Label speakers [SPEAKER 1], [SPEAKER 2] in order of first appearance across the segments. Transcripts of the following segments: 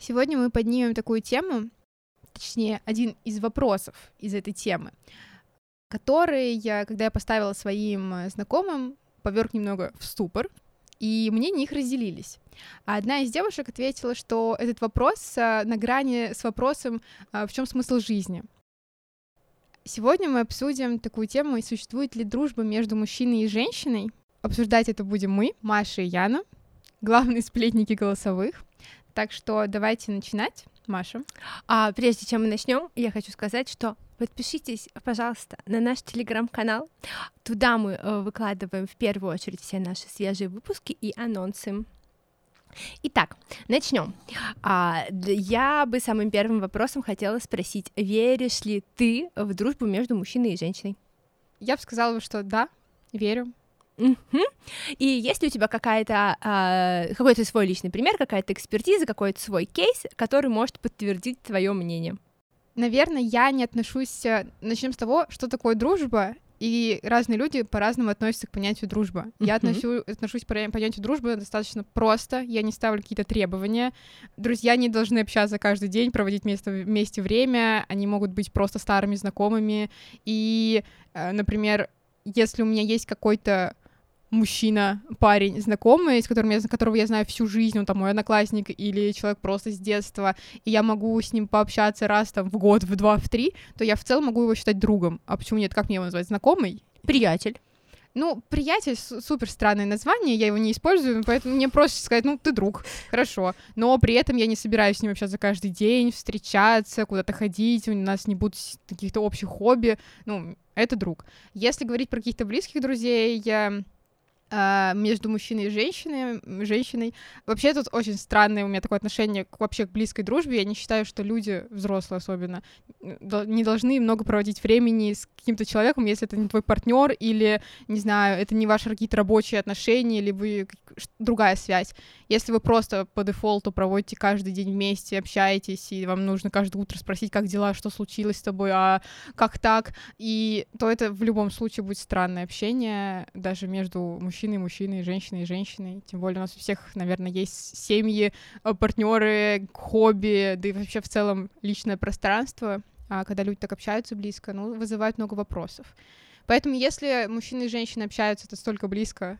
[SPEAKER 1] Сегодня мы поднимем такую тему, точнее, один из вопросов из этой темы, который я, когда я поставила своим э, знакомым, поверг немного в ступор, и мнения их разделились. А одна из девушек ответила, что этот вопрос э, на грани с вопросом, э, в чем смысл жизни. Сегодня мы обсудим такую тему, существует ли дружба между мужчиной и женщиной. Обсуждать это будем мы, Маша и Яна, главные сплетники голосовых. Так что давайте начинать. Маша.
[SPEAKER 2] А прежде чем мы начнем, я хочу сказать, что подпишитесь, пожалуйста, на наш телеграм-канал. Туда мы э, выкладываем в первую очередь все наши свежие выпуски и анонсы. Итак, начнем. А, я бы самым первым вопросом хотела спросить, веришь ли ты в дружбу между мужчиной и женщиной?
[SPEAKER 1] Я бы сказала, что да, верю.
[SPEAKER 2] Угу. И есть ли у тебя какая-то э, какой-то свой личный пример, какая-то экспертиза, какой-то свой кейс, который может подтвердить твое мнение?
[SPEAKER 1] Наверное, я не отношусь. Э, Начнем с того, что такое дружба, и разные люди по-разному относятся к понятию дружба. Uh-huh. Я отношу, отношусь к понятию дружбы достаточно просто. Я не ставлю какие-то требования. Друзья не должны общаться каждый день, проводить вместе, вместе время. Они могут быть просто старыми знакомыми. И, э, например, если у меня есть какой-то мужчина, парень, знакомый, с которым я, которого я знаю всю жизнь, он там мой одноклассник или человек просто с детства, и я могу с ним пообщаться раз там в год, в два, в три, то я в целом могу его считать другом. А почему нет? Как мне его назвать? Знакомый?
[SPEAKER 2] Приятель.
[SPEAKER 1] Ну, приятель супер странное название, я его не использую, поэтому мне просто сказать, ну, ты друг, хорошо. Но при этом я не собираюсь с ним общаться каждый день, встречаться, куда-то ходить, у нас не будет каких-то общих хобби. Ну, это друг. Если говорить про каких-то близких друзей, я между мужчиной и женщиной, женщиной. Вообще тут очень странное у меня такое отношение к, вообще к близкой дружбе. Я не считаю, что люди, взрослые особенно, не должны много проводить времени с каким-то человеком, если это не твой партнер или, не знаю, это не ваши какие-то рабочие отношения, либо другая связь. Если вы просто по дефолту проводите каждый день вместе, общаетесь, и вам нужно каждое утро спросить, как дела, что случилось с тобой, а как так, и то это в любом случае будет странное общение даже между мужчиной и мужчиной, женщиной и женщиной. Тем более у нас у всех, наверное, есть семьи, э, партнеры, хобби, да и вообще в целом личное пространство. А когда люди так общаются близко, ну, вызывает много вопросов. Поэтому если мужчина и женщина общаются это столько близко,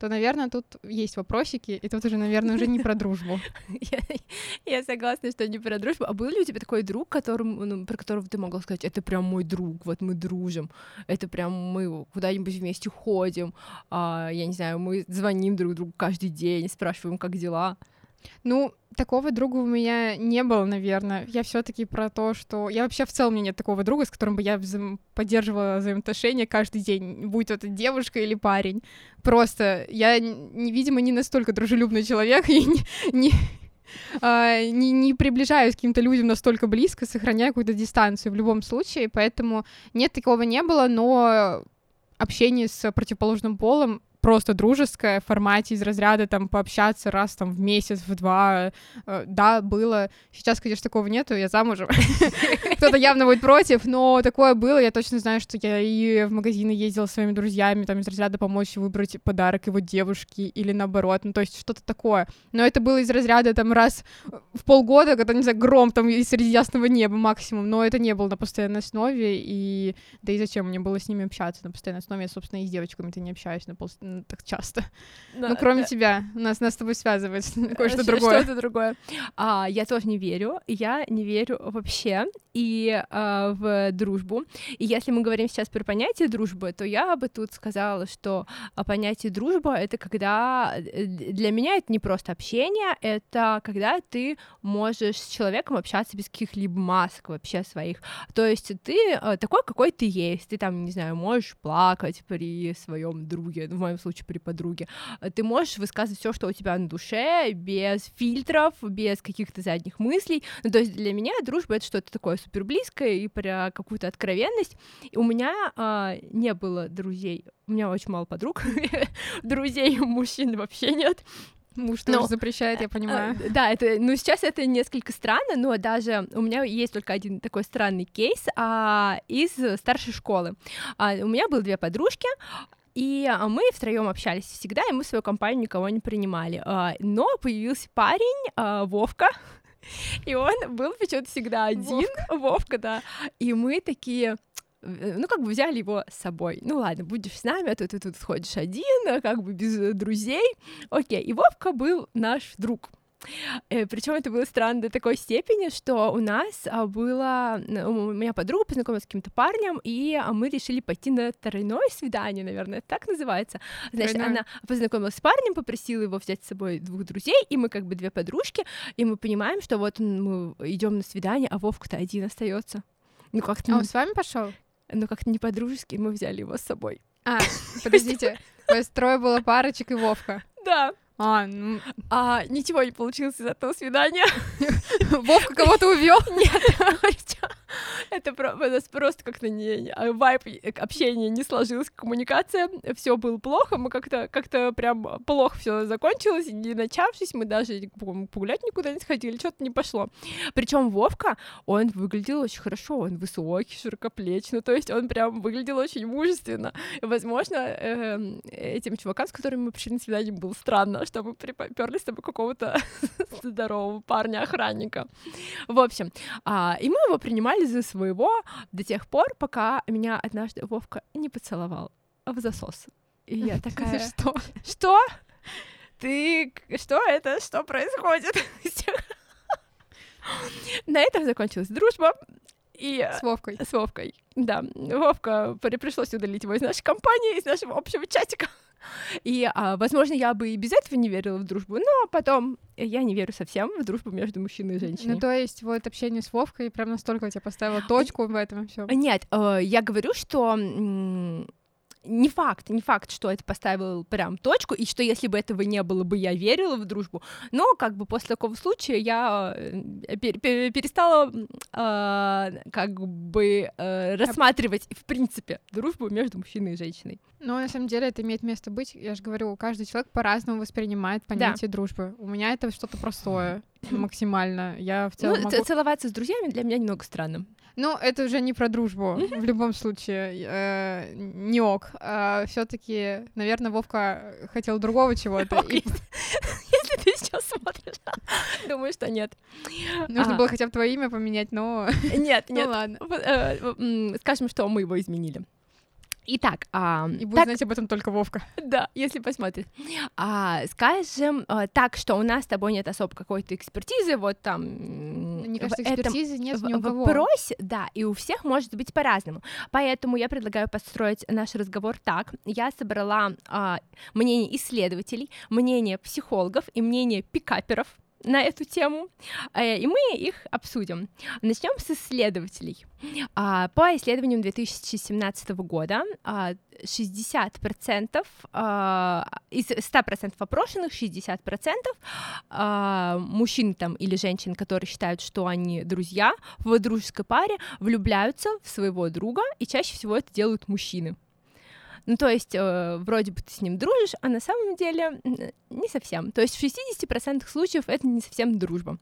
[SPEAKER 1] то, наверное, тут есть вопросики, и тут уже, наверное, уже не про дружбу.
[SPEAKER 2] Я, согласна, что не про дружбу. А был ли у тебя такой друг, которым, ну, про которого ты могла сказать, это прям мой друг, вот мы дружим, это прям мы куда-нибудь вместе ходим, а, я не знаю, мы звоним друг другу каждый день, спрашиваем, как дела?
[SPEAKER 1] Ну, такого друга у меня не было, наверное. Я все таки про то, что... Я вообще в целом у меня нет такого друга, с которым бы я вза... поддерживала взаимоотношения каждый день, будь это девушка или парень. Просто я, видимо, не настолько дружелюбный человек и не, не, Uh, не, не приближаюсь к каким-то людям настолько близко, сохраняю какую-то дистанцию в любом случае, поэтому нет, такого не было, но общение с противоположным полом просто дружеское в формате из разряда там пообщаться раз там в месяц, в два. Э, да, было. Сейчас, конечно, такого нету, я замужем. Кто-то явно будет против, но такое было. Я точно знаю, что я и в магазины ездила с своими друзьями, там из разряда помочь выбрать подарок его девушке или наоборот. Ну, то есть что-то такое. Но это было из разряда там раз в полгода, когда, не знаю, гром там среди ясного неба максимум. Но это не было на постоянной основе. И да и зачем мне было с ними общаться на постоянной основе? Я, собственно, и с девочками-то не общаюсь на пол так часто. Да, ну, кроме да. тебя, нас, нас с тобой связывает кое-что другое.
[SPEAKER 2] Что-то другое. А, я тоже не верю, я не верю вообще и а, в дружбу. И если мы говорим сейчас про понятие дружбы, то я бы тут сказала, что а, понятие дружба — это когда... Э, для меня это не просто общение, это когда ты можешь с человеком общаться без каких-либо масок вообще своих. То есть ты такой, какой ты есть. Ты там, не знаю, можешь плакать при своем друге, в моем случае при подруге. Ты можешь высказывать все, что у тебя на душе, без фильтров, без каких-то задних мыслей. Ну, то есть для меня дружба — это что-то такое супер близкое и про какую-то откровенность. И у меня а, не было друзей, у меня очень мало подруг, друзей мужчин вообще нет.
[SPEAKER 1] Муж тоже но, запрещает, я э, понимаю.
[SPEAKER 2] Э, да, это, ну сейчас это несколько странно, но даже у меня есть только один такой странный кейс а, из старшей школы. А, у меня было две подружки, и а, мы втроем общались всегда, и мы в свою компанию никого не принимали. А, но появился парень, а, Вовка, И он был почему-то всегда один, Вовка. Вовка, да. И мы такие, э, ну, как бы взяли его с собой. Ну, ладно, будешь с нами, а то ты тут сходишь один, как бы без друзей. Окей, и Вовка был наш друг. Э, Причем это было странно до такой степени, что у нас а, было... У меня подруга познакомилась с каким-то парнем, и а, мы решили пойти на тройное свидание, наверное, это так называется. Значит, Тройное. она познакомилась с парнем, попросила его взять с собой двух друзей, и мы как бы две подружки, и мы понимаем, что вот мы идем на свидание, а Вовка-то один остается.
[SPEAKER 1] Ну как-то... А он с вами пошел?
[SPEAKER 2] Ну как-то не по-дружески, мы взяли его с собой.
[SPEAKER 1] А, подождите, то есть трое было парочек и Вовка?
[SPEAKER 2] Да.
[SPEAKER 1] А, ну...
[SPEAKER 2] а ничего не получилось из этого свидания.
[SPEAKER 1] Вовка кого-то увел?
[SPEAKER 2] Нет, это просто как-то не вайп общения не сложилось, коммуникация, все было плохо, мы как-то как-то прям плохо все закончилось, не начавшись, мы даже погулять никуда не сходили, что-то не пошло. Причем Вовка, он выглядел очень хорошо, он высокий, широкоплечный, то есть он прям выглядел очень мужественно. Возможно, эм, этим чувакам, с которыми мы пришли на свидание, было странно, что мы приперли с тобой какого-то здорового парня-охранника. В общем, а, и мы его принимали за своего до тех пор, пока меня однажды Вовка не поцеловал в засос. И я такая...
[SPEAKER 1] Что?
[SPEAKER 2] Что? Ты... Что это? Что происходит? На этом закончилась дружба. И...
[SPEAKER 1] С Вовкой.
[SPEAKER 2] С Вовкой, да. Вовка, пришлось удалить его из нашей компании, из нашего общего чатика. И, а, возможно, я бы и без этого не верила в дружбу, но потом я не верю совсем в дружбу между мужчиной и женщиной.
[SPEAKER 1] Ну, то есть, вот общение с Вовкой прям настолько тебя поставило точку в этом всем.
[SPEAKER 2] Нет, э, я говорю, что не факт, не факт, что это поставил прям точку, и что если бы этого не было бы, я верила в дружбу. Но как бы после такого случая я э, перестала э, как бы э, рассматривать в принципе дружбу между мужчиной и женщиной.
[SPEAKER 1] Но на самом деле это имеет место быть. Я же говорю, каждый человек по-разному воспринимает понятие да. дружбы. У меня это что-то простое максимально. Я в целом
[SPEAKER 2] ну,
[SPEAKER 1] могу...
[SPEAKER 2] целоваться с друзьями для меня немного странно.
[SPEAKER 1] Ну, это уже не про дружбу. В любом случае, э, не ок. А, Все-таки, наверное, Вовка хотел другого чего-то.
[SPEAKER 2] Если ты сейчас смотришь, думаю, что нет.
[SPEAKER 1] Нужно а. было хотя бы твое имя поменять, но...
[SPEAKER 2] Нет, ну нет.
[SPEAKER 1] Ну ладно.
[SPEAKER 2] Э, скажем, что мы его изменили. Итак, а,
[SPEAKER 1] и будет
[SPEAKER 2] так,
[SPEAKER 1] знать об этом только Вовка.
[SPEAKER 2] Да, если посмотреть. А, скажем а, так, что у нас с тобой нет особо какой-то экспертизы, вот там.
[SPEAKER 1] Мне кажется, экспертизы этом, нет ни у кого.
[SPEAKER 2] Вопросе, да, и у всех может быть по-разному. Поэтому я предлагаю построить наш разговор так. Я собрала а, мнение исследователей, мнение психологов и мнение пикаперов на эту тему, э, и мы их обсудим. Начнем с исследователей. А, по исследованиям 2017 года 60% а, а, из 100% опрошенных 60% мужчин там или женщин, которые считают, что они друзья в дружеской паре, влюбляются в своего друга, и чаще всего это делают мужчины. Ну, то есть, э, вроде бы ты с ним дружишь, а на самом деле не совсем. То есть в 60% случаев это не совсем дружба.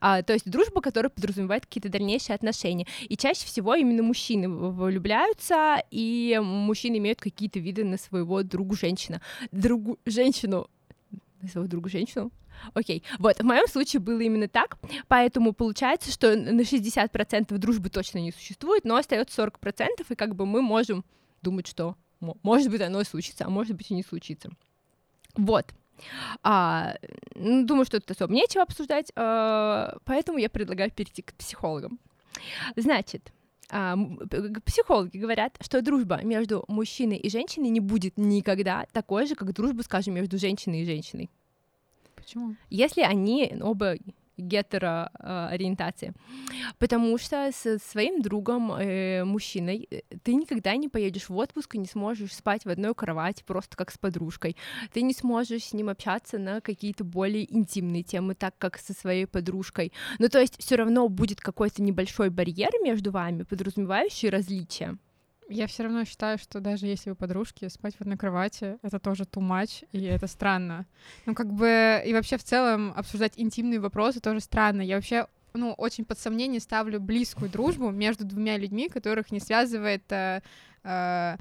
[SPEAKER 2] А, то есть дружба, которая подразумевает какие-то дальнейшие отношения. И чаще всего именно мужчины влюбляются, и мужчины имеют какие-то виды на своего другу женщина. Другу женщину на своего другу женщину. Окей, вот, в моем случае было именно так, поэтому получается, что на 60% дружбы точно не существует, но остается 40%, и как бы мы можем думать, что может быть, оно и случится, а может быть и не случится. Вот. А, ну, думаю, что тут особо нечего обсуждать, а, поэтому я предлагаю перейти к психологам. Значит, а, психологи говорят, что дружба между мужчиной и женщиной не будет никогда такой же, как дружба, скажем, между женщиной и женщиной.
[SPEAKER 1] Почему?
[SPEAKER 2] Если они оба гетероориентации. Потому что со своим другом, э, мужчиной, э, ты никогда не поедешь в отпуск и не сможешь спать в одной кровати просто как с подружкой. Ты не сможешь с ним общаться на какие-то более интимные темы, так как со своей подружкой. Ну, то есть все равно будет какой-то небольшой барьер между вами, подразумевающий различия.
[SPEAKER 1] Я все равно считаю, что даже если вы подружки, спать в одной кровати — это тоже too much, и это странно. Ну, как бы, и вообще в целом обсуждать интимные вопросы тоже странно. Я вообще ну, очень под сомнение ставлю близкую дружбу между двумя людьми, которых не связывает э, э,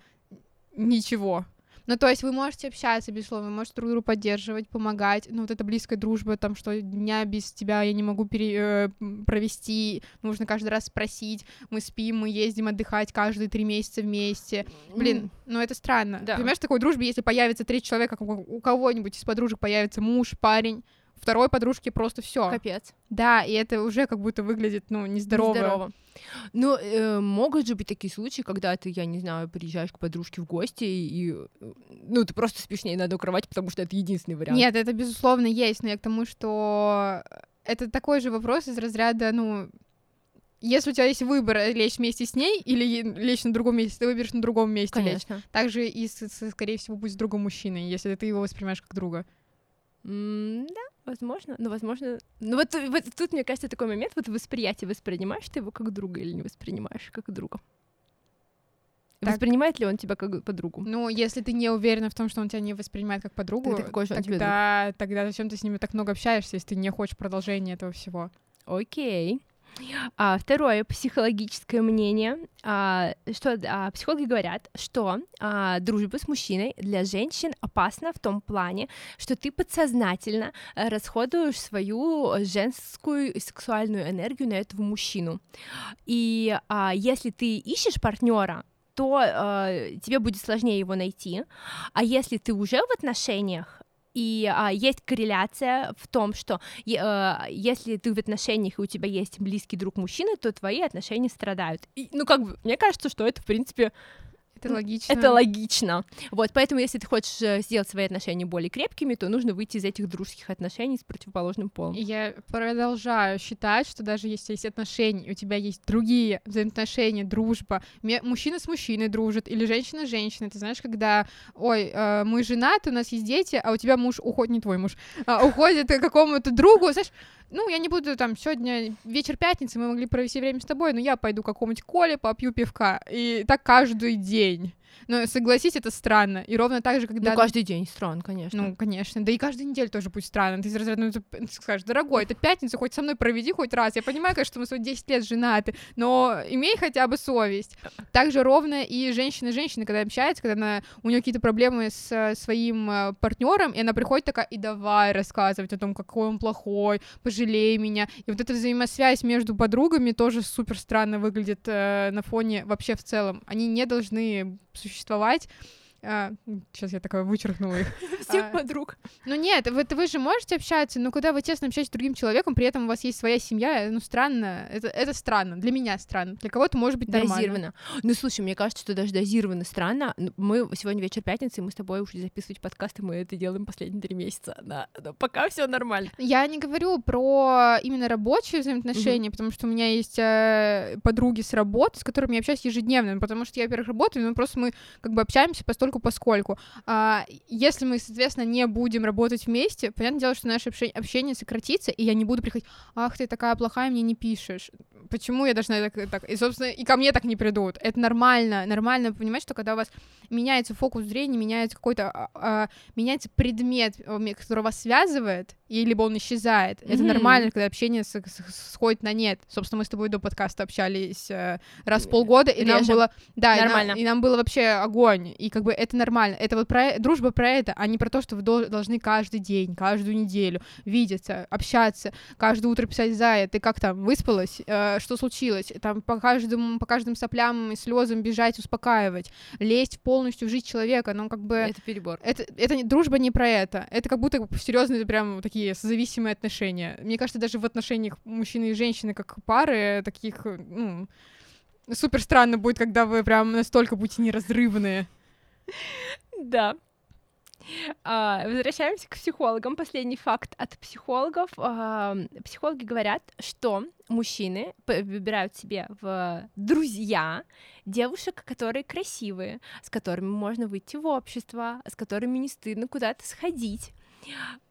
[SPEAKER 1] ничего. Ну, то есть вы можете общаться, безусловно, вы можете друг друга поддерживать, помогать. Ну, вот эта близкая дружба, там, что дня без тебя я не могу пере... э, провести, нужно каждый раз спросить, мы спим, мы ездим отдыхать каждые три месяца вместе. Блин, ну это странно.
[SPEAKER 2] Да.
[SPEAKER 1] Понимаешь, такой дружбе, если появится третий человек, у кого-нибудь из подружек появится муж, парень, второй подружке просто все.
[SPEAKER 2] Капец.
[SPEAKER 1] Да, и это уже как будто выглядит, ну, нездорово.
[SPEAKER 2] Нездорово. Ну, э, могут же быть такие случаи, когда ты, я не знаю, приезжаешь к подружке в гости и, э, ну, ты просто спишь с ней на одной кровати, потому что это единственный вариант.
[SPEAKER 1] Нет, это безусловно есть, но я к тому, что это такой же вопрос из разряда, ну, если у тебя есть выбор лечь вместе с ней или лечь на другом месте, ты выберешь на другом месте лечь.
[SPEAKER 2] конечно.
[SPEAKER 1] Также и, скорее всего, будет с другом мужчиной, если ты его воспринимаешь как друга.
[SPEAKER 2] М, да, возможно. Ну, возможно. Ну, вот, вот тут, мне кажется, такой момент, вот восприятие, воспринимаешь ты его как друга или не воспринимаешь как друга?
[SPEAKER 1] Так.
[SPEAKER 2] Воспринимает ли он тебя как подругу?
[SPEAKER 1] Ну, если ты не уверена в том, что он тебя не воспринимает как подругу,
[SPEAKER 2] Тогда какой же он тебе
[SPEAKER 1] тогда, тогда зачем ты с ними так много общаешься, если ты не хочешь продолжения этого всего?
[SPEAKER 2] Окей. А, второе психологическое мнение, а, что а, психологи говорят, что а, дружба с мужчиной для женщин опасна в том плане, что ты подсознательно расходуешь свою женскую сексуальную энергию на этого мужчину. И а, если ты ищешь партнера, то э, тебе будет сложнее его найти. А если ты уже в отношениях, и а, есть корреляция в том, что э, если ты в отношениях и у тебя есть близкий друг мужчины, то твои отношения страдают. И, ну, как бы, мне кажется, что это, в принципе,
[SPEAKER 1] Это логично.
[SPEAKER 2] это логично. Вот, поэтому, если ты хочешь э, сделать свои отношения более крепкими, то нужно выйти из этих дружеских отношений с противоположным полом.
[SPEAKER 1] Я продолжаю считать, что даже если есть отношения, у тебя есть другие взаимоотношения, дружба, мужчина с мужчиной дружит или женщина с женщиной, ты знаешь, когда, ой, э, мы женаты, у нас есть дети, а у тебя муж уходит, не твой муж, а, уходит к какому-то другу, знаешь, ну, я не буду там сегодня вечер пятницы, мы могли провести время с тобой, но я пойду к какому-нибудь Коле, попью пивка, и так каждый день. Но согласись, это странно. И ровно так же, когда...
[SPEAKER 2] Ну, каждый день странно, конечно.
[SPEAKER 1] Ну, конечно. Да и каждую неделю тоже будет странно. Ты из разряда, ну, ты скажешь, дорогой, это пятница, хоть со мной проведи хоть раз. Я понимаю, конечно, что мы с тобой 10 лет женаты, но имей хотя бы совесть. Также ровно и женщина-женщина, когда общается, когда она, у нее какие-то проблемы с э, своим партнером, и она приходит такая, и давай рассказывать о том, какой он плохой, пожалей меня. И вот эта взаимосвязь между подругами тоже супер странно выглядит э, на фоне вообще в целом. Они не должны существовать существовать сейчас я такая вычеркнула их.
[SPEAKER 2] Всех
[SPEAKER 1] а,
[SPEAKER 2] подруг.
[SPEAKER 1] Ну нет, вы, вы же можете общаться, но когда вы тесно общаетесь с другим человеком, при этом у вас есть своя семья, ну странно, это, это странно, для меня странно, для кого-то может быть нормально.
[SPEAKER 2] Дозировано. Ну, слушай, мне кажется, что даже дозировано странно. Ну, Мы сегодня вечер пятницы, и мы с тобой ушли записывать подкасты, мы это делаем последние три месяца. Да, да, пока все нормально.
[SPEAKER 1] Я не говорю про именно рабочие взаимоотношения, потому что у меня есть э, подруги с работы, с которыми я общаюсь ежедневно, потому что я, во-первых, работаю, но просто мы как бы общаемся постольку поскольку. А, если мы, соответственно, не будем работать вместе, понятное дело, что наше обще- общение сократится, и я не буду приходить, ах, ты такая плохая, мне не пишешь. Почему я должна так, так? И, собственно, и ко мне так не придут. Это нормально. Нормально понимать, что когда у вас меняется фокус зрения, меняется какой-то, а, а, меняется предмет, ме- который вас связывает, и либо он исчезает. Это
[SPEAKER 2] Мгм.
[SPEAKER 1] нормально, когда общение с- с- сходит на нет. Собственно, мы с тобой до подкаста общались э, раз в полгода, и нам
[SPEAKER 2] Реже.
[SPEAKER 1] было... Да, и нам-
[SPEAKER 2] Нормально.
[SPEAKER 1] И нам, было вообще огонь. И как бы это нормально. Это вот про... дружба про это, а не про то, что вы дол- должны каждый день, каждую неделю видеться, общаться, каждое утро писать «Зая, ты как там, выспалась? Э, что случилось?» Там по каждому, по каждым соплям и слезам бежать, успокаивать, лезть полностью в жизнь человека, ну как бы...
[SPEAKER 2] Это перебор.
[SPEAKER 1] Это, это не- дружба не про это. Это как будто серьезные прям такие зависимые отношения. Мне кажется, даже в отношениях мужчины и женщины как пары таких, ну, супер странно будет, когда вы прям настолько будете неразрывные.
[SPEAKER 2] Да. А, возвращаемся к психологам. Последний факт от психологов. А, психологи говорят, что мужчины выбирают себе в друзья девушек, которые красивые, с которыми можно выйти в общество, с которыми не стыдно куда-то сходить.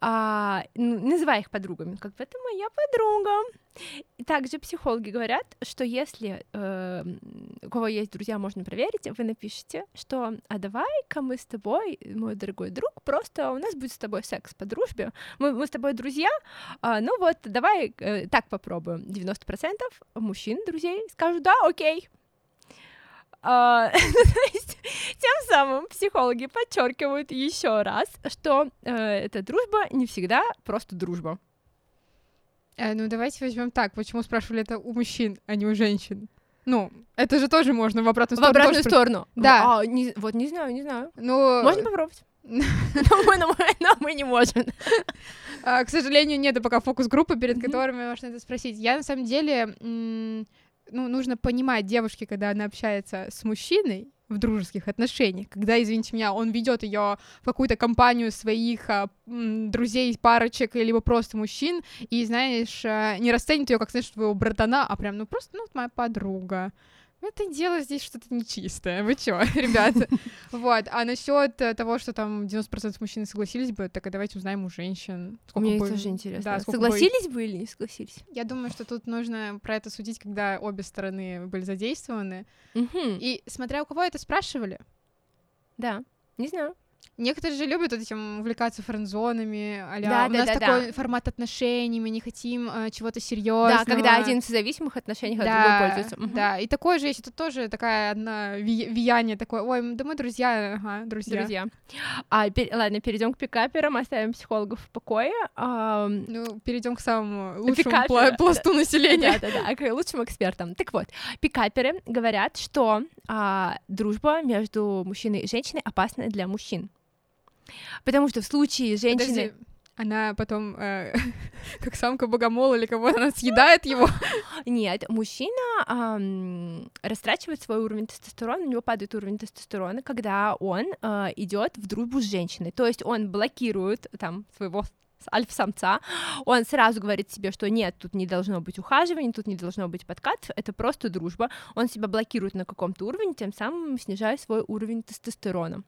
[SPEAKER 2] А, ну, называй их подругами, как бы это моя подруга. И также психологи говорят, что если э, у кого есть друзья, можно проверить, вы напишите, что а давай-ка мы с тобой, мой дорогой друг, просто у нас будет с тобой секс по дружбе, мы, мы с тобой друзья, а, ну вот давай э, так попробуем. 90% мужчин, друзей скажут, да, окей. Есть Тем самым психологи подчеркивают еще раз, что э, эта дружба не всегда просто дружба.
[SPEAKER 1] Э, ну, давайте возьмем так. Почему спрашивали это у мужчин, а не у женщин? Ну, это же тоже можно в обратную
[SPEAKER 2] В
[SPEAKER 1] сторону.
[SPEAKER 2] обратную
[SPEAKER 1] тоже
[SPEAKER 2] сторону.
[SPEAKER 1] Да.
[SPEAKER 2] А, не- вот не знаю, не знаю.
[SPEAKER 1] Ну,
[SPEAKER 2] Можно попробовать. Но мы, но мы- но мы не можем.
[SPEAKER 1] а, к сожалению, нет пока фокус-группы, перед которыми можно это спросить. Я, на самом деле, ну, нужно понимать девушке, когда она общается с мужчиной в дружеских отношениях, когда, извините меня, он ведет ее в какую-то компанию своих а, м, друзей, парочек, либо просто мужчин, и, знаешь, а, не расценит ее как, знаешь, твоего братана, а прям, ну, просто, ну, моя подруга. Это дело здесь что-то нечистое. Вы чё, ребята? Вот. А насчет э, того, что там 90% мужчин согласились бы, так и давайте узнаем у женщин.
[SPEAKER 2] Мне
[SPEAKER 1] бы-
[SPEAKER 2] тоже интересно.
[SPEAKER 1] Да, бы-
[SPEAKER 2] Согласились бы или не согласились?
[SPEAKER 1] Я думаю, что тут нужно про это судить, когда обе стороны были задействованы. И смотря у кого это спрашивали.
[SPEAKER 2] Да, не знаю.
[SPEAKER 1] Некоторые же любят вот этим увлекаться френдзонами, а
[SPEAKER 2] Да,
[SPEAKER 1] у
[SPEAKER 2] да,
[SPEAKER 1] нас
[SPEAKER 2] да,
[SPEAKER 1] такой
[SPEAKER 2] да.
[SPEAKER 1] формат отношений, мы не хотим э, чего-то серьезного.
[SPEAKER 2] Да, когда один в зависимых отношениях от другой пользуется.
[SPEAKER 1] Да, и такое же есть, это тоже такая одна влияние такое, ой, да мы друзья, ага, друзья.
[SPEAKER 2] Друзья. А, пер- ладно, перейдем к пикаперам, оставим психологов в покое. Ам,
[SPEAKER 1] Ну, перейдем к самому лучшему пла-
[SPEAKER 2] да.
[SPEAKER 1] пласту населения.
[SPEAKER 2] Да, да, да, к лучшим экспертам. Так вот, пикаперы говорят, что а, дружба между мужчиной и женщиной опасна для мужчин. Потому что в случае женщины...
[SPEAKER 1] Подожди, она потом, э, как самка богомола или кого она съедает его.
[SPEAKER 2] Нет, мужчина ам, растрачивает свой уровень тестостерона, у него падает уровень тестостерона, когда он идет в дружбу с женщиной. То есть он блокирует там своего альфа-самца, он сразу говорит себе, что нет, тут не должно быть ухаживания, тут не должно быть подкатов, это просто дружба. Он себя блокирует на каком-то уровне, тем самым снижая свой уровень тестостерона.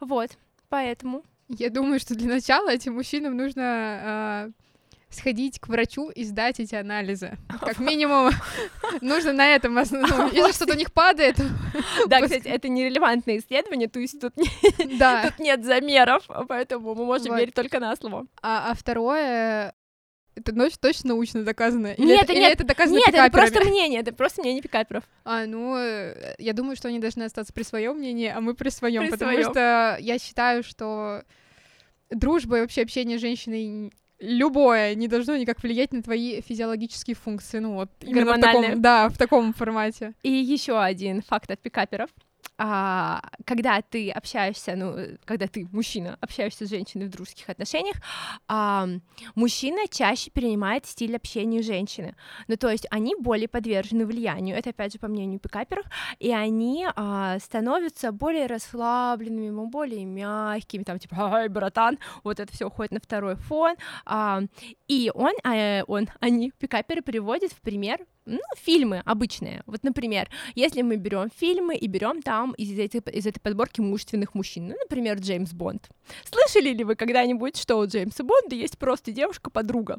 [SPEAKER 2] Вот, поэтому...
[SPEAKER 1] Я думаю, что для начала этим мужчинам нужно а, сходить к врачу и сдать эти анализы. Как минимум, нужно на этом основном. Если что-то у них падает,
[SPEAKER 2] Да, кстати, это нерелевантное исследование, то есть тут, нет замеров, поэтому мы можем верить только на слово.
[SPEAKER 1] А, а второе, это ночь точно научно доказано? Или
[SPEAKER 2] Нет,
[SPEAKER 1] это,
[SPEAKER 2] нет,
[SPEAKER 1] или это доказано
[SPEAKER 2] Нет, это
[SPEAKER 1] пикаперами?
[SPEAKER 2] просто мнение, это просто мнение пикаперов.
[SPEAKER 1] А, ну, э, я думаю, что они должны остаться при своем мнении, а мы при своем,
[SPEAKER 2] При
[SPEAKER 1] потому
[SPEAKER 2] своём.
[SPEAKER 1] что я считаю, что дружба и вообще общение с женщиной любое не должно никак влиять на твои физиологические функции, ну вот именно в
[SPEAKER 2] Гормональные.
[SPEAKER 1] таком, да, в таком формате.
[SPEAKER 2] И еще один факт от пикаперов. А, когда ты общаешься, ну, когда ты, мужчина, общаешься с женщиной в дружеских отношениях, а, мужчина чаще перенимает стиль общения женщины. Ну, то есть они более подвержены влиянию, это опять же по мнению пикаперов, и они а, становятся более расслабленными, более мягкими, там, типа, ай, братан, вот это все уходит на второй фон. А, и он, а, он, они, пикаперы, приводят в пример ну, фильмы обычные. Вот, например, если мы берем фильмы и берем там из этой, из этой подборки мужественных мужчин, ну, например, Джеймс Бонд. Слышали ли вы когда-нибудь, что у Джеймса Бонда есть просто девушка-подруга?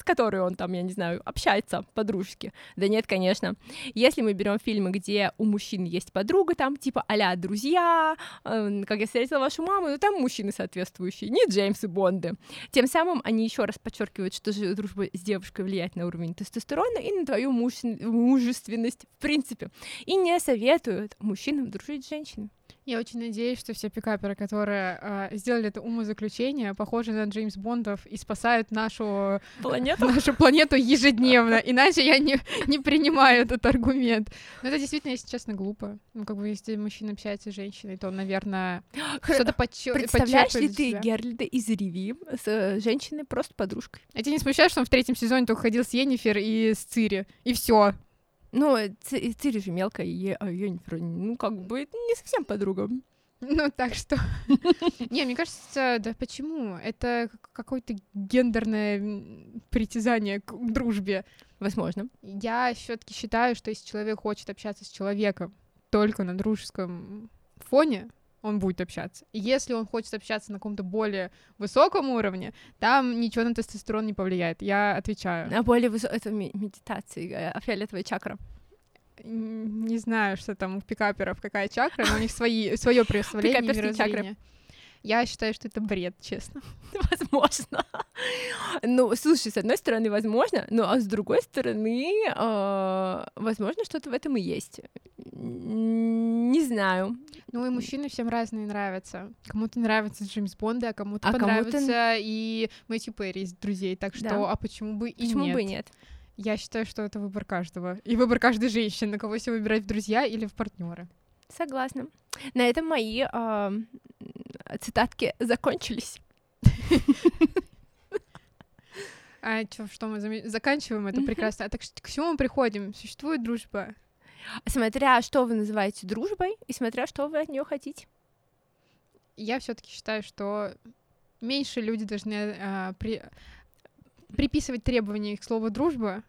[SPEAKER 2] С которой он там, я не знаю, общается по-дружески. Да нет, конечно. Если мы берем фильмы, где у мужчин есть подруга, там типа а друзья, э, как я встретила вашу маму, ну там мужчины соответствующие, не Джеймсы Бонды. Тем самым они еще раз подчеркивают, что же дружба с девушкой влияет на уровень тестостерона и на твою мужествен- мужественность в принципе. И не советуют мужчинам дружить с женщинами.
[SPEAKER 1] Я очень надеюсь, что все пикаперы, которые а, сделали это умозаключение, похожи на Джеймс Бондов и спасают нашу,
[SPEAKER 2] Планета.
[SPEAKER 1] нашу планету ежедневно. Иначе я не, не принимаю этот аргумент. Но это действительно, если честно, глупо. Ну, как бы, если мужчина общается с женщиной, то, наверное, что-то подчё-
[SPEAKER 2] Представляешь ли
[SPEAKER 1] подчеркивает
[SPEAKER 2] ты
[SPEAKER 1] себя.
[SPEAKER 2] Геральда из Риви с э, женщиной просто подружкой?
[SPEAKER 1] А тебя не смущает, что он в третьем сезоне только ходил с Йеннифер и с Цири? И все.
[SPEAKER 2] Ну, Ци- Цири же мелкая, и а Йеннифер, ну, как бы, не совсем подруга.
[SPEAKER 1] Ну, так что... Не, мне кажется, да почему? Это как- какое-то гендерное притязание к дружбе.
[SPEAKER 2] Возможно.
[SPEAKER 1] Я все таки считаю, что если человек хочет общаться с человеком только на дружеском фоне, он будет общаться. И если он хочет общаться на каком-то более высоком уровне, там ничего на тестостерон не повлияет. Я отвечаю.
[SPEAKER 2] А более высо... Это медитация, э, фиолетовая чакра.
[SPEAKER 1] Не знаю, что там у пикаперов, какая чакра, но у них свои, свое представление
[SPEAKER 2] чакры.
[SPEAKER 1] мировоззрения. Я считаю, что это бред, честно.
[SPEAKER 2] Возможно. Ну, слушай, с одной стороны, возможно, ну, а с другой стороны, э, возможно, что-то в этом и есть. Не знаю.
[SPEAKER 1] Ну и мужчины всем разные нравятся. Кому-то нравятся Джеймс Бонды, а кому-то
[SPEAKER 2] А
[SPEAKER 1] понравится
[SPEAKER 2] кому-то-
[SPEAKER 1] и Мэтью Перри из друзей. Так что,
[SPEAKER 2] Да.
[SPEAKER 1] а почему бы и
[SPEAKER 2] Почему
[SPEAKER 1] нет?
[SPEAKER 2] бы и нет?
[SPEAKER 1] Я считаю, что это выбор каждого. И выбор каждой женщины, кого себе выбирать в друзья или в партнеры.
[SPEAKER 2] Согласна. На этом мои м, цитатки закончились.
[SPEAKER 1] А чё, что мы заканчиваем это прекрасно. А так что к чему мы приходим? Существует дружба.
[SPEAKER 2] Смотря что вы называете дружбой, и смотря что вы от нее хотите.
[SPEAKER 1] Я все-таки считаю, что меньше люди должны а, при- приписывать требования к слову дружба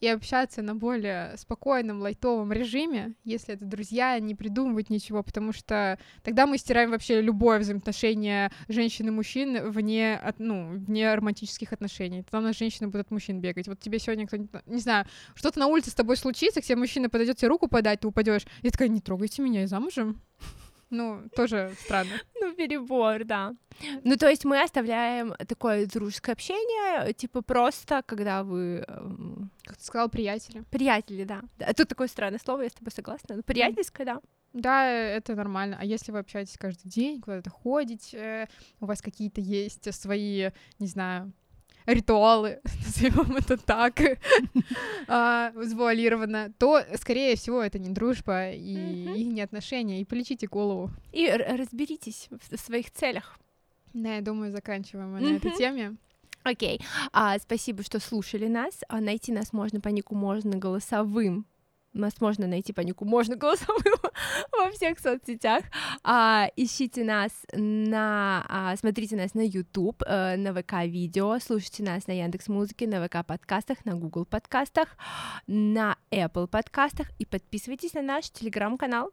[SPEAKER 1] и общаться на более спокойном, лайтовом режиме, если это друзья, не придумывать ничего, потому что тогда мы стираем вообще любое взаимоотношение женщин и мужчин вне, ну, вне романтических отношений. Тогда у нас женщины будут от мужчин бегать. Вот тебе сегодня кто-нибудь, не знаю, что-то на улице с тобой случится, к тебе мужчина подойдет тебе руку подать, ты упадешь. И такая, не трогайте меня, я замужем. Ну, тоже странно.
[SPEAKER 2] Ну, перебор, да. Ну, то есть мы оставляем такое дружеское общение, типа просто, когда вы эм,
[SPEAKER 1] Как ты сказал, приятели.
[SPEAKER 2] приятели, да. Да, Тут такое странное слово, я с тобой согласна. Ну, приятельское, да.
[SPEAKER 1] Да, это нормально. А если вы общаетесь каждый день, куда-то ходите, у вас какие-то есть свои, не знаю, ритуалы, назовем это так, завуалированно, то, скорее всего, это не дружба и, не отношения. И полечите голову.
[SPEAKER 2] И разберитесь в своих целях.
[SPEAKER 1] Да, я думаю, заканчиваем мы на этой теме.
[SPEAKER 2] Окей. А, спасибо, что слушали нас. А, найти нас можно по нику можно голосовым. Нас можно найти по нику можно голосовым во всех соцсетях. А, ищите нас на... а, смотрите нас на YouTube, э, на ВК-видео, слушайте нас на Яндекс Музыке, на ВК-подкастах, на Google подкастах, на Apple подкастах и подписывайтесь на наш телеграм-канал.